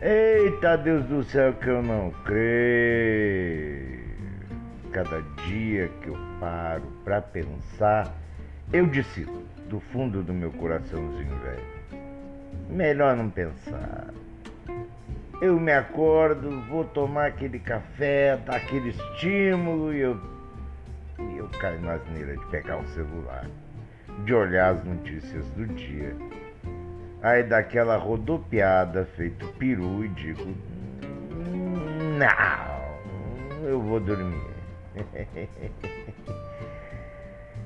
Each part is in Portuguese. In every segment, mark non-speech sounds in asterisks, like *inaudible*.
Eita Deus do céu que eu não creio. Cada dia que eu paro para pensar, eu decido do fundo do meu coraçãozinho velho. Melhor não pensar. Eu me acordo, vou tomar aquele café, dá aquele estímulo e eu, e eu caio na asneira de pegar o celular, de olhar as notícias do dia Aí daquela rodopiada feito peru e digo: Não, eu vou dormir. *laughs*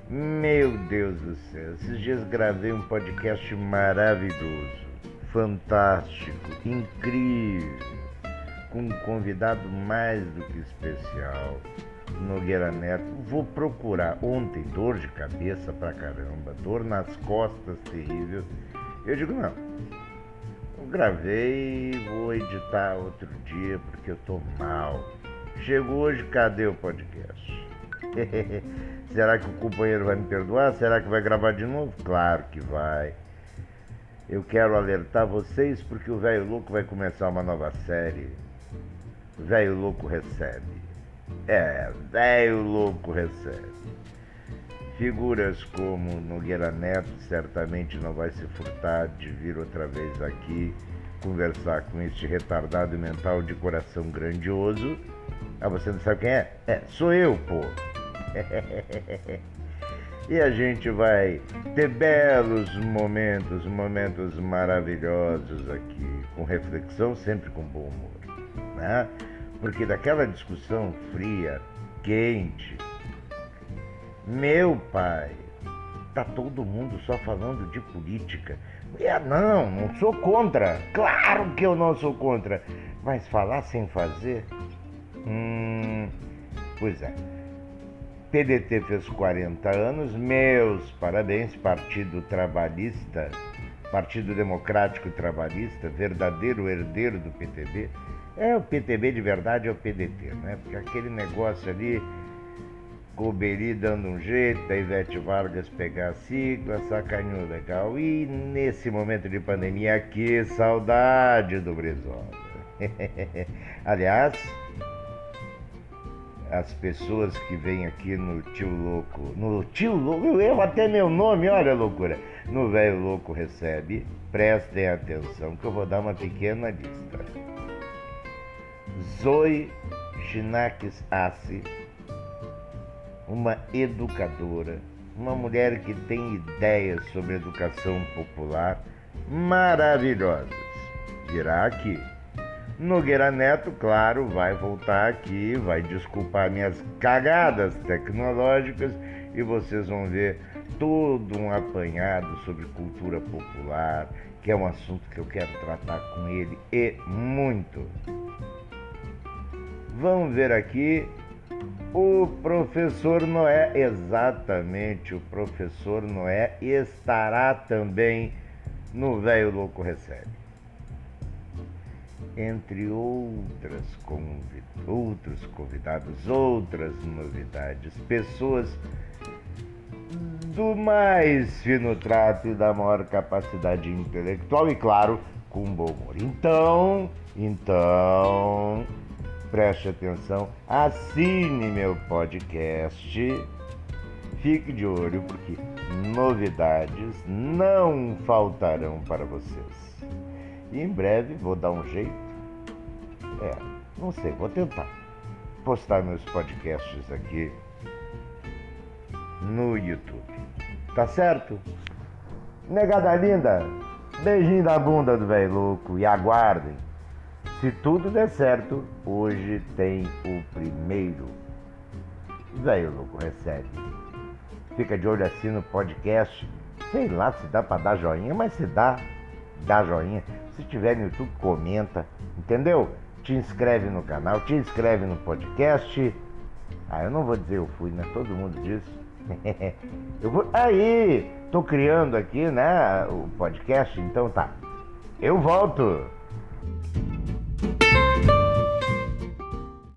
Meu Deus do céu, esses dias gravei um podcast maravilhoso, fantástico, incrível, com um convidado mais do que especial, Nogueira Neto. Vou procurar. Ontem, dor de cabeça pra caramba, dor nas costas terrível eu digo, não. Eu gravei, vou editar outro dia porque eu tô mal. Chego hoje, cadê o podcast? *laughs* Será que o companheiro vai me perdoar? Será que vai gravar de novo? Claro que vai. Eu quero alertar vocês porque o Velho Louco vai começar uma nova série. Velho Louco recebe. É, Velho Louco recebe. Figuras como Nogueira Neto certamente não vai se furtar de vir outra vez aqui conversar com este retardado mental de coração grandioso. Ah, você não sabe quem é? É, sou eu, pô. *laughs* e a gente vai ter belos momentos, momentos maravilhosos aqui, com reflexão, sempre com bom humor, né? Porque daquela discussão fria, quente, meu pai, tá todo mundo só falando de política. É, não, não sou contra. Claro que eu não sou contra. Mas falar sem fazer? Hum, pois é. PDT fez 40 anos, meus parabéns, Partido Trabalhista, Partido Democrático Trabalhista, verdadeiro herdeiro do PTB. É, o PTB de verdade é o PDT, né? Porque aquele negócio ali Coberi dando um jeito, a Ivete Vargas pegar a sigla, sacaninho legal. E nesse momento de pandemia, que saudade do Brizola. *laughs* Aliás, as pessoas que vêm aqui no Tio Louco, no Tio Louco, eu até meu nome, olha a loucura, no Velho Louco Recebe, prestem atenção que eu vou dar uma pequena lista. Zoe Chinakis Assi, uma educadora, uma mulher que tem ideias sobre educação popular maravilhosas. Virá aqui. Nogueira Neto, claro, vai voltar aqui, vai desculpar minhas cagadas tecnológicas e vocês vão ver todo um apanhado sobre cultura popular, que é um assunto que eu quero tratar com ele e muito. Vamos ver aqui o professor Noé, exatamente, o professor Noé estará também no Velho Louco Recebe. Entre outras convid outros convidados, outras novidades, pessoas do mais fino trato e da maior capacidade intelectual e, claro, com bom humor. Então, então, preste atenção, assine meu podcast. Fique de olho porque novidades não faltarão para vocês. E em breve vou dar um jeito. É, não sei, vou tentar postar meus podcasts aqui no YouTube. Tá certo? Negada linda, beijinho da bunda do velho louco e aguardem. Se tudo der certo, hoje tem o primeiro. Velho louco recebe. Fica de olho assim no podcast. Sei lá se dá para dar joinha, mas se dá, dá joinha. Se tiver no YouTube, comenta. Entendeu? Te inscreve no canal, te inscreve no podcast. Ah, eu não vou dizer eu fui, né? Todo mundo diz. *laughs* eu vou. Aí! Tô criando aqui, né? O podcast, então tá. Eu volto!